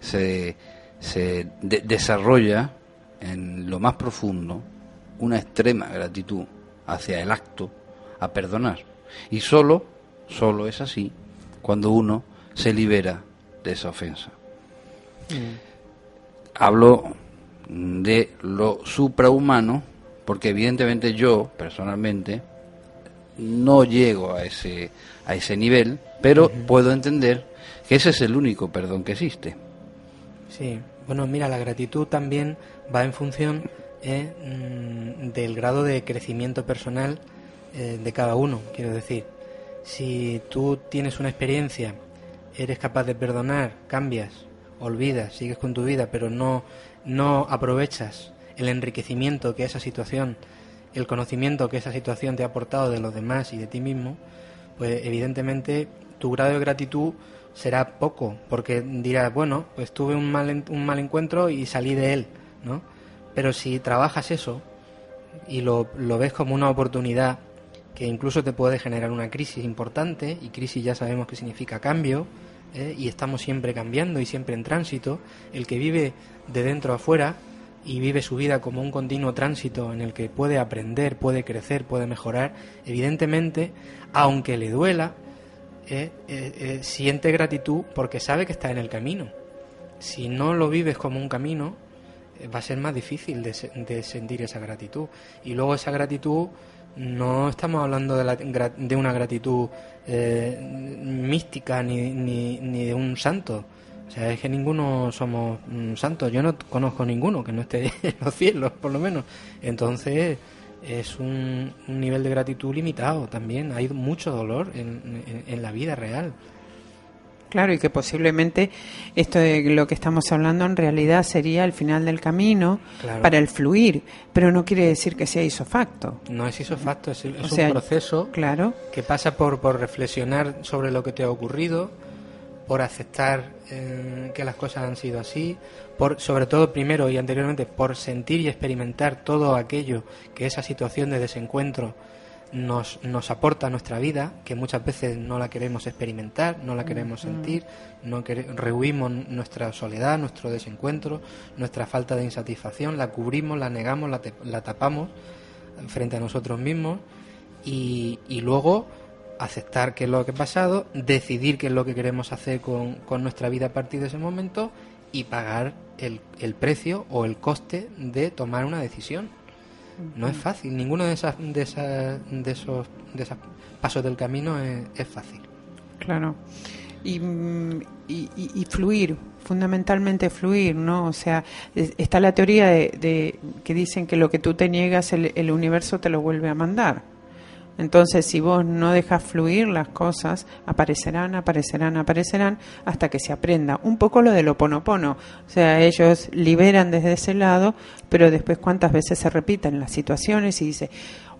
se, se de- desarrolla en lo más profundo una extrema gratitud hacia el acto a perdonar. Y solo, solo es así cuando uno se libera de esa ofensa. Hablo de lo suprahumano porque evidentemente yo, personalmente, no llego a ese, a ese nivel, pero puedo entender que ese es el único perdón que existe. Sí, bueno, mira, la gratitud también va en función eh, mm, del grado de crecimiento personal eh, de cada uno, quiero decir. Si tú tienes una experiencia, eres capaz de perdonar, cambias, olvidas, sigues con tu vida, pero no, no aprovechas el enriquecimiento que esa situación, el conocimiento que esa situación te ha aportado de los demás y de ti mismo, pues evidentemente tu grado de gratitud será poco, porque dirás, bueno, pues tuve un mal, un mal encuentro y salí de él, ¿no? Pero si trabajas eso, y lo, lo ves como una oportunidad que incluso te puede generar una crisis importante, y crisis ya sabemos que significa cambio, ¿eh? y estamos siempre cambiando y siempre en tránsito, el que vive de dentro a afuera y vive su vida como un continuo tránsito en el que puede aprender, puede crecer, puede mejorar, evidentemente, aunque le duela, ¿eh? Eh, siente gratitud porque sabe que está en el camino. Si no lo vives como un camino, va a ser más difícil de, de sentir esa gratitud. Y luego esa gratitud no estamos hablando de, la, de una gratitud eh, mística ni, ni, ni, de un santo. O sea, es que ninguno somos santos. Yo no conozco ninguno que no esté <laughs> en los cielos, por lo menos. Entonces, es un, un nivel de gratitud limitado también. Hay mucho dolor en, en la vida real. Claro, y que posiblemente esto de lo que estamos hablando en realidad sería el final del camino Claro. para el fluir, pero no quiere decir que sea isofacto. No es isofacto, es, es O un proceso Claro, que pasa por, por reflexionar sobre lo que te ha ocurrido, por aceptar eh, que las cosas han sido así, por sobre todo primero y anteriormente por sentir y experimentar todo aquello que esa situación de desencuentro nos, nos aporta nuestra vida, que muchas veces no la queremos experimentar, no la queremos sentir, no quere- rehuimos nuestra soledad, nuestro desencuentro, nuestra falta de insatisfacción, la cubrimos, la negamos, la, te- la tapamos frente a nosotros mismos y, y luego aceptar qué es lo que ha pasado, decidir qué es lo que queremos hacer con, con nuestra vida a partir de ese momento y pagar el, el precio o el coste de tomar una decisión. No es fácil, ninguno de, esas, de, esas, de esos de pasos del camino es, fácil. claro. Y, y, y- fluir, fundamentalmente fluir, ¿no? O sea, es- está la teoría de, de que dicen que lo que tú te niegas, el, el universo te lo vuelve a mandar. Entonces, si vos no dejas fluir las cosas, aparecerán, aparecerán, aparecerán, hasta que se aprenda. Un poco lo del oponopono. O sea, ellos liberan desde ese lado, pero después cuántas veces se repiten las situaciones y dice,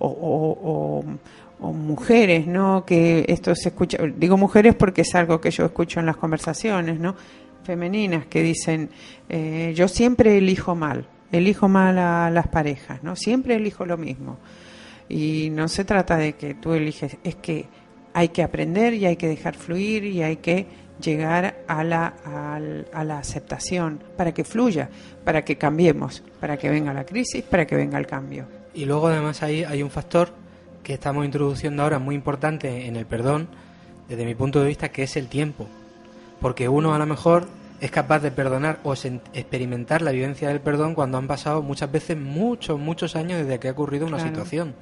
o- o mujeres, ¿no? Que esto se escucha, digo mujeres porque es algo que yo escucho en las conversaciones, ¿no? Femeninas que dicen, eh, yo siempre elijo mal, elijo mal a las parejas, ¿no? Siempre elijo lo mismo. Y no se trata de que tú eliges, es que hay que aprender y hay que dejar fluir y hay que llegar a la, al- a la aceptación para que fluya, para que cambiemos, para que venga la crisis, para que venga el cambio. Y luego además ahí hay un factor que estamos introduciendo ahora muy importante en el perdón, desde mi punto de vista, que es el tiempo. Porque uno a lo mejor es capaz de perdonar o sen- experimentar la vivencia del perdón cuando han pasado muchas veces muchos, muchos años desde que ha ocurrido una Claro. situación.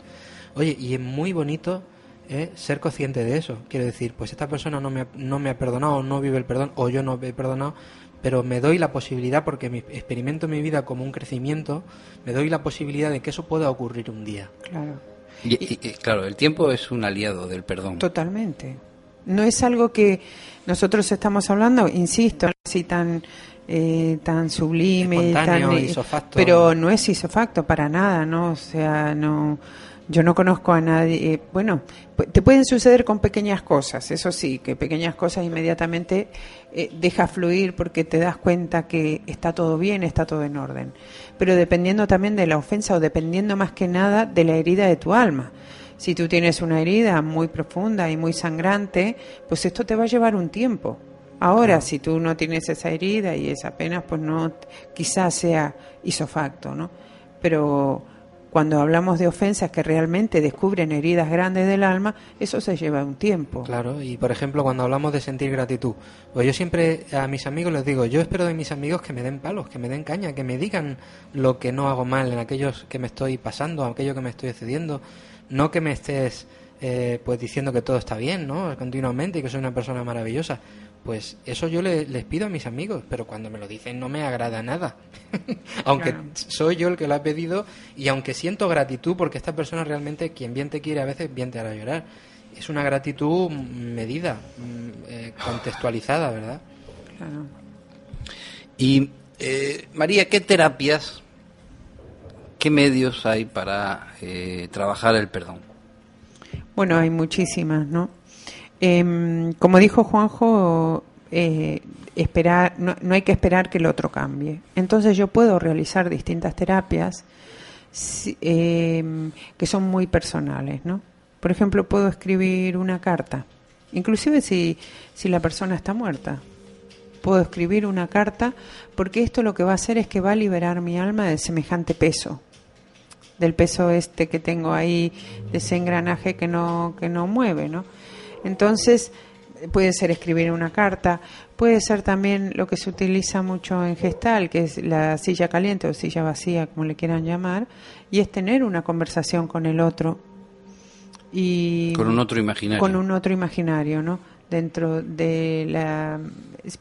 Oye, y es muy bonito eh, ser consciente de eso. Quiero decir, pues esta persona no me, ha, no me ha perdonado, no vive el perdón, o yo no he perdonado, pero me doy la posibilidad, porque mi, experimento mi vida como un crecimiento, me doy la posibilidad de que eso pueda ocurrir un día. Claro. Y, y- y, claro, el tiempo es un aliado del perdón. Totalmente. No es algo que nosotros estamos hablando, insisto, así tan eh, tan sublime, tan, eh, isofacto. pero no es isofacto para nada, ¿no? O sea, no yo no conozco a nadie, eh, bueno, te pueden suceder con pequeñas cosas, eso sí, que pequeñas cosas inmediatamente eh, deja fluir porque te das cuenta que está todo bien, está todo en orden. Pero dependiendo también de la ofensa o dependiendo más que nada de la herida de tu alma. Si tú tienes una herida muy profunda y muy sangrante, pues esto te va a llevar un tiempo. Ahora, si tú no tienes esa herida y es apenas, pues no, quizás sea isofacto, ¿no? Pero cuando hablamos de ofensas que realmente descubren heridas grandes del alma, eso se lleva un tiempo. Claro, y por ejemplo, cuando hablamos de sentir gratitud, pues yo siempre a mis amigos les digo, yo espero de mis amigos que me den palos, que me den caña, que me digan lo que no hago mal en aquellos que me estoy pasando, aquello que me estoy excediendo, no que me estés eh, pues diciendo que todo está bien, ¿no? Continuamente y que soy una persona maravillosa. Pues eso yo le- les pido a mis amigos, pero cuando me lo dicen no me agrada nada. <laughs> aunque Claro. soy yo el que lo ha pedido y aunque siento gratitud porque esta persona realmente, quien bien te quiere, a veces bien te hará llorar. Es una gratitud medida, mm, eh, contextualizada, ¿verdad? Claro. Y, eh, María, ¿qué terapias, qué medios hay para eh, trabajar el perdón? Bueno, hay muchísimas, ¿no? Em, como dijo Juanjo, eh, esperar, no, no hay que esperar que el otro cambie. Entonces yo puedo realizar distintas terapias eh, que son muy personales, ¿no? Por ejemplo, puedo escribir una carta, inclusive si, si la persona está muerta. Puedo escribir una carta porque esto lo que va a hacer es que va a liberar mi alma de semejante peso, del peso este que tengo ahí, de ese engranaje que no, que no mueve, ¿no? Entonces, puede ser escribir una carta, puede ser también lo que se utiliza mucho en gestal, que es la silla caliente o silla vacía, como le quieran llamar, y es tener una conversación con el otro. Y Con un otro imaginario. Con un otro imaginario, ¿no? Dentro de la.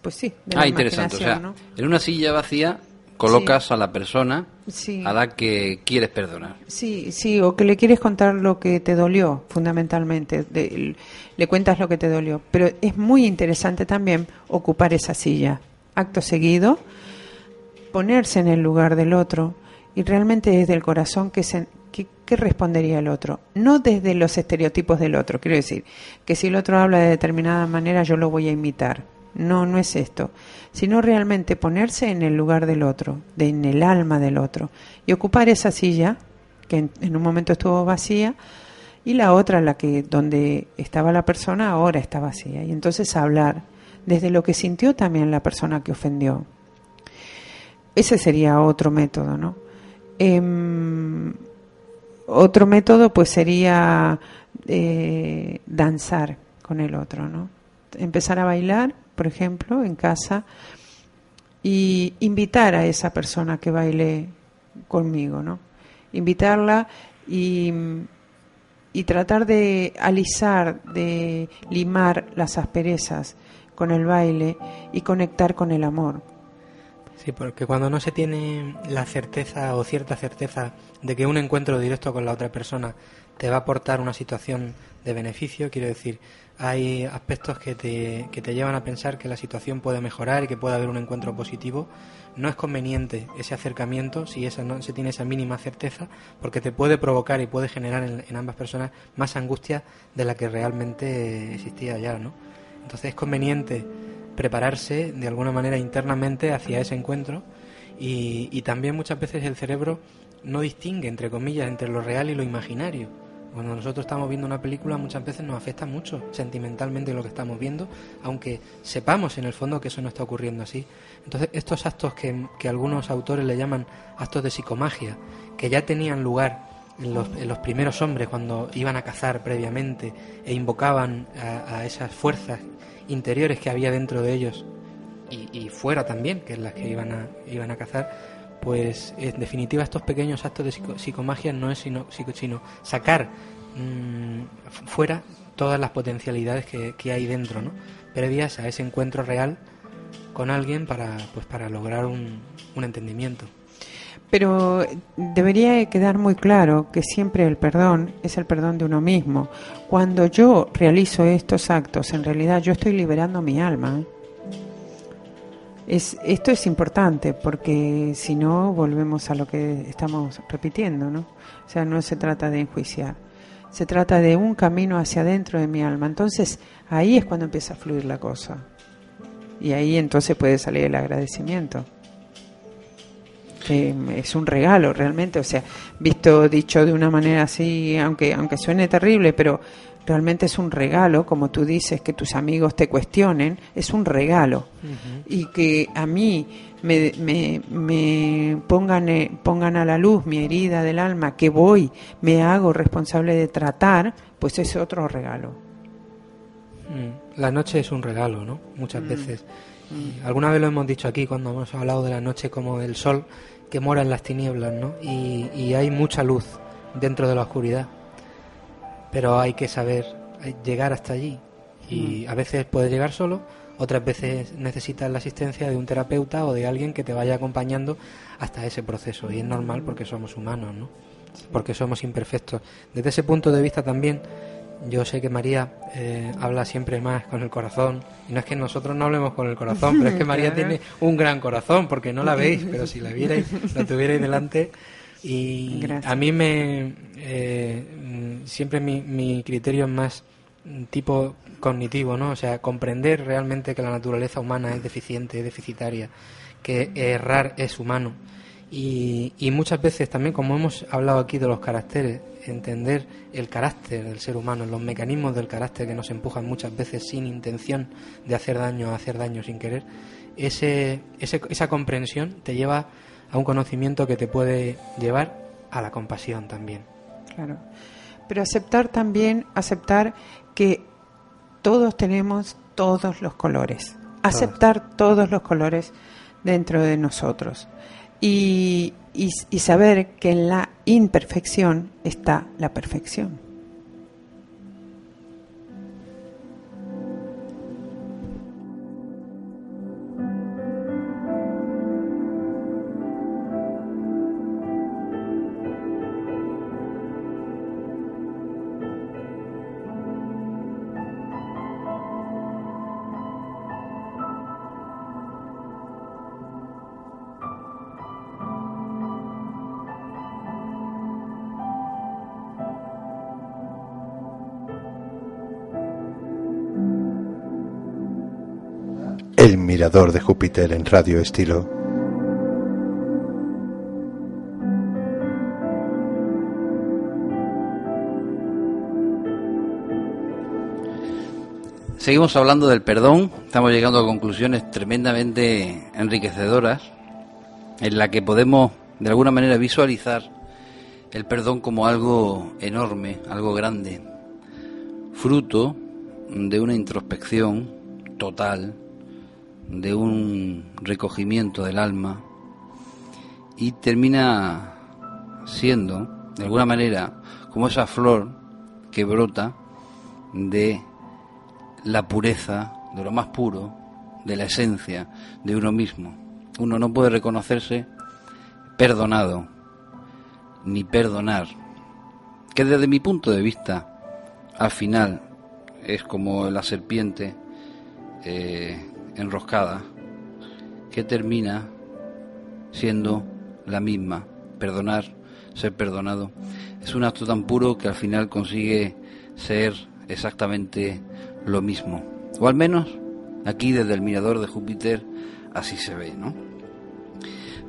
Pues sí, de la Ah, interesante. O sea, ¿no? en una silla vacía colocas a la persona Sí. a la que quieres perdonar. Sí, sí, o que le quieres contar lo que te dolió, fundamentalmente. de- le cuentas lo que te dolió. Pero es muy interesante también ocupar esa silla. Acto seguido, ponerse en el lugar del otro y realmente desde el corazón que se, ¿qué, qué respondería el otro? No desde los estereotipos del otro. Quiero decir, que si el otro habla de determinada manera, yo lo voy a imitar. No, no es esto. Sino realmente ponerse en el lugar del otro, de, en el alma del otro. Y ocupar esa silla, que en, un momento estuvo vacía, y la otra, la que donde estaba la persona, ahora está vacía. Y entonces hablar desde lo que sintió también la persona que ofendió. Ese sería otro método, ¿no? Em, otro método pues sería eh, danzar con el otro, ¿no? Empezar a bailar, por ejemplo, en casa y invitar a esa persona que baile conmigo, ¿no? Invitarla y, y tratar de alisar, de limar las asperezas con el baile y conectar con el amor. Sí, porque cuando no se tiene la certeza o cierta certeza de que un encuentro directo con la otra persona te va a aportar una situación de beneficio, quiero decir, hay aspectos que te, que te llevan a pensar que la situación puede mejorar y que puede haber un encuentro positivo, no es conveniente ese acercamiento si esa no se tiene esa mínima certeza, porque te puede provocar y puede generar en, ambas personas más angustia de la que realmente existía ya, ¿no? Entonces es conveniente prepararse de alguna manera internamente hacia ese encuentro y, y también muchas veces el cerebro no distingue, entre comillas, entre lo real y lo imaginario. Cuando nosotros estamos viendo una película muchas veces nos afecta mucho sentimentalmente lo que estamos viendo, aunque sepamos en el fondo que eso no está ocurriendo así. Entonces estos actos que, que algunos autores le llaman actos de psicomagia, que ya tenían lugar en los, en los primeros hombres cuando iban a cazar previamente e invocaban a, esas fuerzas interiores que había dentro de ellos y, y fuera también, que es las que iban a, iban a cazar, pues en definitiva estos pequeños actos de psico- psicomagia no es sino, sino sacar mm, fuera todas las potencialidades que, hay dentro, ¿no? previas a ese encuentro real con alguien para, pues, para lograr un, un entendimiento. Pero debería quedar muy claro que siempre el perdón es el perdón de uno mismo. Cuando yo realizo estos actos, en realidad yo estoy liberando mi alma. ¿eh? Es, esto es importante porque si no volvemos a lo que estamos repitiendo, ¿no? O sea, no se trata de enjuiciar, se trata de un camino hacia adentro de mi alma. Entonces ahí es cuando empieza a fluir la cosa. Y ahí entonces puede salir el agradecimiento que es un regalo realmente, o sea, visto dicho de una manera así, aunque aunque suene terrible, pero realmente es un regalo, como tú dices, que tus amigos te cuestionen, es un regalo. Y que a mí me, me, me pongan, eh, pongan a la luz mi herida del alma, que voy, me hago responsable de tratar, pues es otro regalo. Mm, La noche es un regalo, ¿no? Muchas veces. Y alguna vez lo hemos dicho aquí cuando hemos hablado de la noche como el sol que mora en las tinieblas, ¿no? Y, y hay mucha luz dentro de la oscuridad. Pero hay que saber llegar hasta allí. Y a veces puedes llegar solo, otras veces necesitas la asistencia de un terapeuta o de alguien que te vaya acompañando hasta ese proceso. Y es normal porque somos humanos, ¿no? Porque somos imperfectos. Desde ese punto de vista también, yo sé que María eh, habla siempre más con el corazón. Y no es que nosotros no hablemos con el corazón, pero es que <laughs> María tiene un gran corazón, porque no la veis, pero si la vierais, la tuvierais delante. Y Gracias. a mí me. eh, siempre mi, mi criterio es más tipo cognitivo, ¿no? O sea, comprender realmente que la naturaleza humana es deficiente, es deficitaria, que errar es humano Y, y muchas veces también, como hemos hablado aquí de los caracteres, entender el carácter del ser humano, los mecanismos del carácter que nos empujan muchas veces sin intención de hacer daño, a hacer daño sin querer, ese, ese- esa comprensión te lleva a un conocimiento que te puede llevar a la compasión también. Claro. Pero aceptar también, aceptar que todos tenemos todos los colores. Aceptar todos los colores dentro de nosotros. Y, y- y saber que en la imperfección está la perfección. El mirador de Júpiter en Radio Estilo. Seguimos hablando del perdón, estamos llegando a conclusiones tremendamente enriquecedoras en la que podemos de alguna manera visualizar el perdón como algo enorme, algo grande, fruto de una introspección total, de un recogimiento del alma y termina siendo de alguna manera como esa flor que brota de la pureza, de lo más puro, de la esencia de uno mismo. Uno no puede reconocerse perdonado, ni perdonar, que desde mi punto de vista, al final, es como la serpiente eh, enroscada, que termina siendo la misma. Perdonar, ser perdonado, es un acto tan puro que al final consigue ser exactamente lo mismo. O al menos aquí desde el mirador de Júpiter así se ve, ¿no?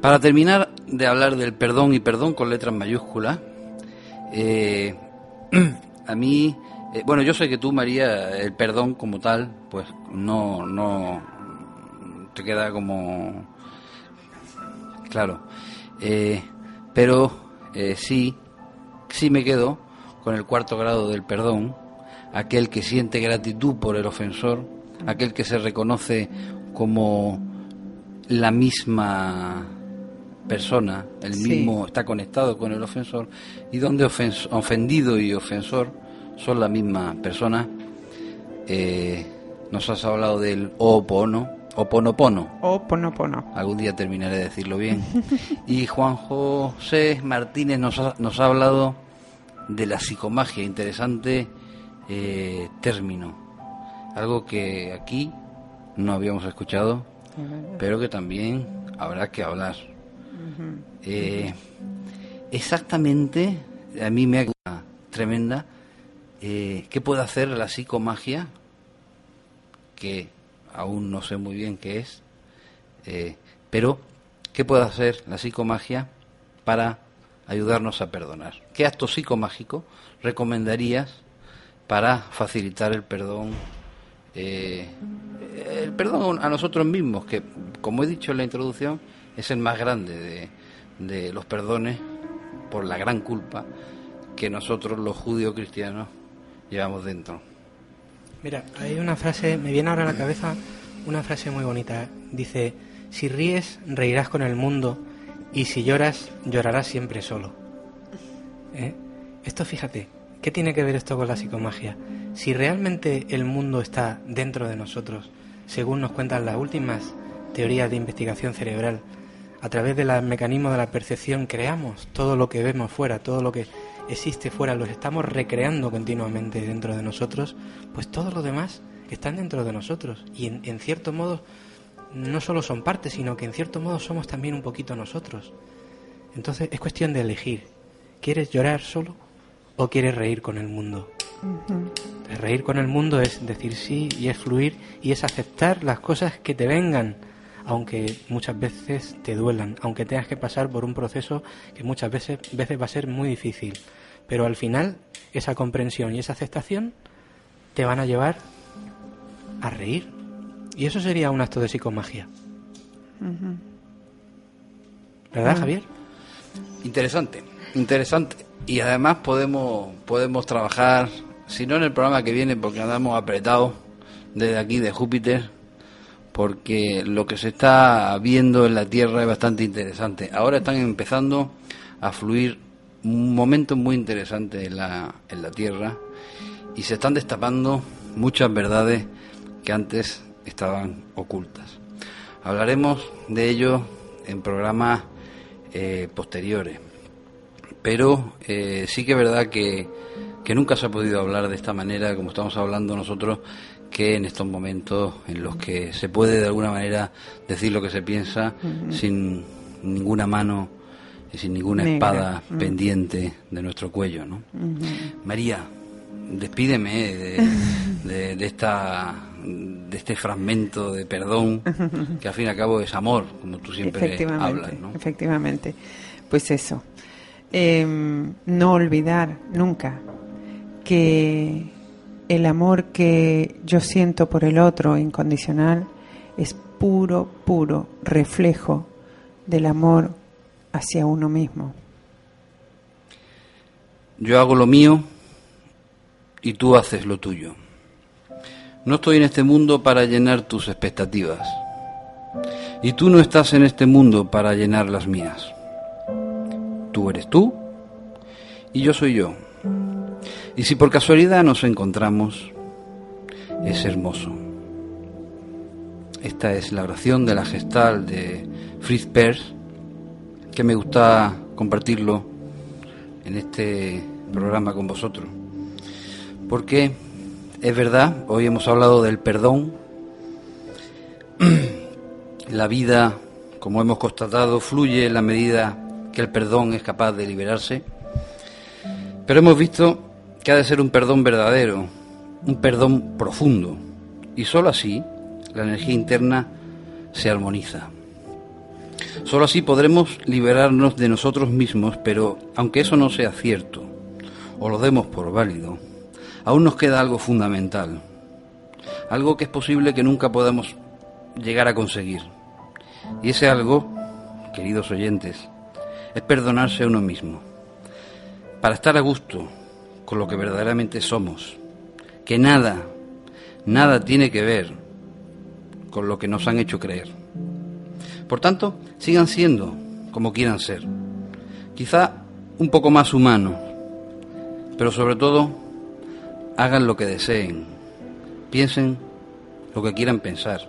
Para terminar de hablar del perdón y perdón con letras mayúsculas, eh, <clears throat> a mí, eh, bueno, yo sé que tú, María, el perdón como tal, pues no, no, te queda como, claro, eh, pero eh, sí, sí me quedo con el cuarto grado del perdón, aquel que siente gratitud por el ofensor, aquel que se reconoce como la misma persona, el Sí. mismo está conectado con el ofensor y donde ofens- ofendido y ofensor son la misma persona. Eh, nos has hablado del opono, oponopono. O ponopono. Algún día terminaré de decirlo bien. Y Juan José Martínez nos ha, nos ha hablado de la psicomagia, interesante eh, término. Algo que aquí no habíamos escuchado, pero que también habrá que hablar. Eh, exactamente, a mí me ha tremenda. eh, ¿Qué puede hacer la psicomagia? Que aún no sé muy bien qué es. Eh, pero, ¿qué puede hacer la psicomagia para ayudarnos a perdonar? ¿Qué acto psicomágico recomendarías para facilitar el perdón? eh, el perdón a nosotros mismos, que como he dicho en la introducción, es el más grande de, de los perdones por la gran culpa que nosotros los judíos cristianos llevamos dentro. Mira, hay una frase, me viene ahora a la cabeza una frase muy bonita. Dice, si ríes, reirás con el mundo y si lloras, llorarás siempre solo. ¿Eh? Esto fíjate, ¿qué tiene que ver esto con la psicomagia? Si realmente el mundo está dentro de nosotros, según nos cuentan las últimas teorías de investigación cerebral, a través de los mecanismos de la percepción creamos todo lo que vemos fuera, todo lo que existe fuera, los estamos recreando continuamente dentro de nosotros, pues todos los demás están dentro de nosotros y en, en cierto modo no solo son parte, sino que en cierto modo somos también un poquito nosotros. Entonces es cuestión de elegir. ¿Quieres llorar solo o quieres reír con el mundo? Reír con el mundo es decir sí y es fluir y es aceptar las cosas que te vengan aunque muchas veces te duelan, aunque tengas que pasar por un proceso que muchas veces, veces va a ser muy difícil. Pero al final, esa comprensión y esa aceptación te van a llevar a reír. Y eso sería un acto de psicomagia. ¿Verdad, Javier? Interesante, interesante. Y además podemos, podemos trabajar, si no en el programa que viene, porque andamos apretados desde aquí de Júpiter, porque lo que se está viendo en la Tierra es bastante interesante. Ahora están empezando a fluir momentos muy interesantes en la, en la Tierra y se están destapando muchas verdades que antes estaban ocultas. Hablaremos de ello en programas eh, posteriores, pero eh, sí que es verdad que, que nunca se ha podido hablar de esta manera, como estamos hablando nosotros, que en estos momentos en los que se puede de alguna manera decir lo que se piensa sin ninguna mano y sin ninguna espada pendiente de nuestro cuello. ¿no? María, despídeme de, de, esta de este fragmento de perdón que al fin y al cabo es amor, como tú siempre hablas. ¿no? Efectivamente, pues eso. Em, no olvidar nunca que el amor que yo siento por el otro incondicional es puro, puro reflejo del amor hacia uno mismo. Yo hago lo mío y tú haces lo tuyo. No estoy en este mundo para llenar tus expectativas. Y tú no estás en este mundo para llenar las mías. Tú eres tú y yo soy yo. Y si por casualidad nos encontramos, es hermoso. Esta es la oración de la gestal de Fritz Perls, que me gusta compartirlo en este programa con vosotros. Porque es verdad, hoy hemos hablado del perdón. <clears throat> La vida, como hemos constatado, fluye en la medida que el perdón es capaz de liberarse. Pero hemos visto que ha de ser un perdón verdadero, un perdón profundo, y sólo así la energía interna se armoniza. Sólo así podremos liberarnos de nosotros mismos, pero aunque eso no sea cierto, o lo demos por válido, aún nos queda algo fundamental, algo que es posible que nunca podamos llegar a conseguir. Y ese algo, queridos oyentes, es perdonarse a uno mismo. Para estar a gusto, con lo que verdaderamente somos, que nada, nada tiene que ver con lo que nos han hecho creer. Por tanto, sigan siendo como quieran ser, quizá un poco más humanos, pero sobre todo hagan lo que deseen, piensen lo que quieran pensar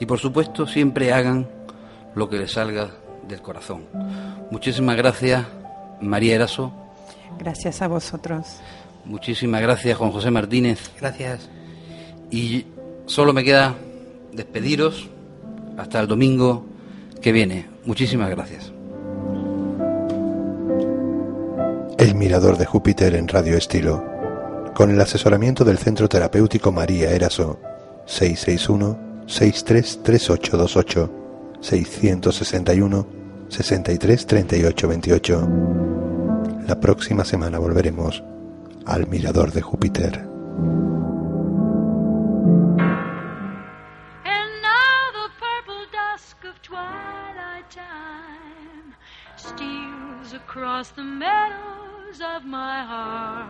y por supuesto siempre hagan lo que les salga del corazón. Muchísimas gracias, María Eraso. Gracias a vosotros. Muchísimas gracias, Juan José Martínez. Gracias. Y solo me queda despediros hasta el domingo que viene. Muchísimas gracias. El Mirador de Júpiter en Radio Estilo, con el asesoramiento del Centro Terapéutico María Eraso, 661-633828, 661-633828. La próxima semana volveremos al mirador de Júpiter. Across the meadows of my heart.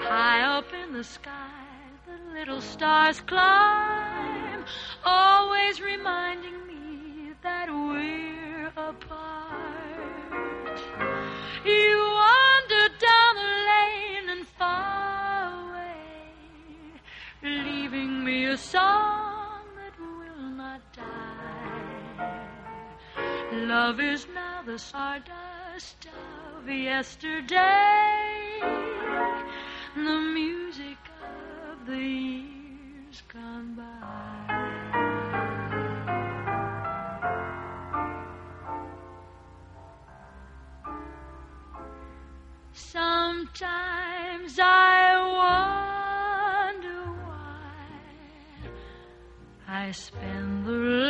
High up in the sky, the little stars climb, always reminding me that we're apart. You far away, leaving me a song that will not die. Love is now the stardust of yesterday, the music of the years gone by. Sometimes I wonder why I spend the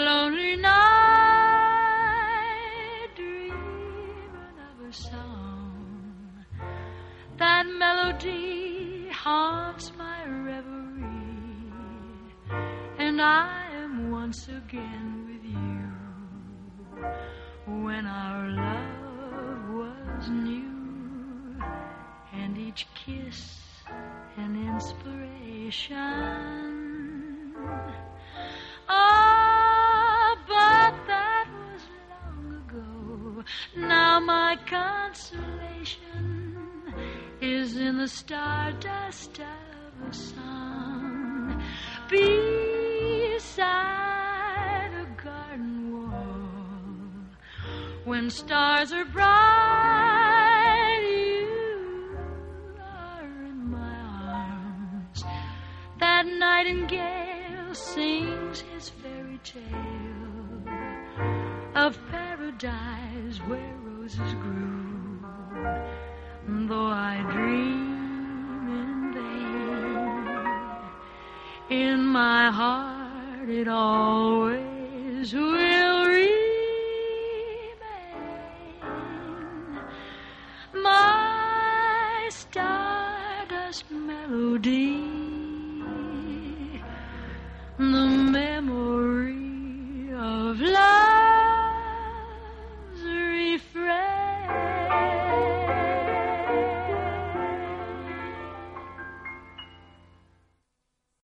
stardust of a song beside a garden wall. When stars are bright, you are in my arms. That nightingale sings his fairy tale of paradise where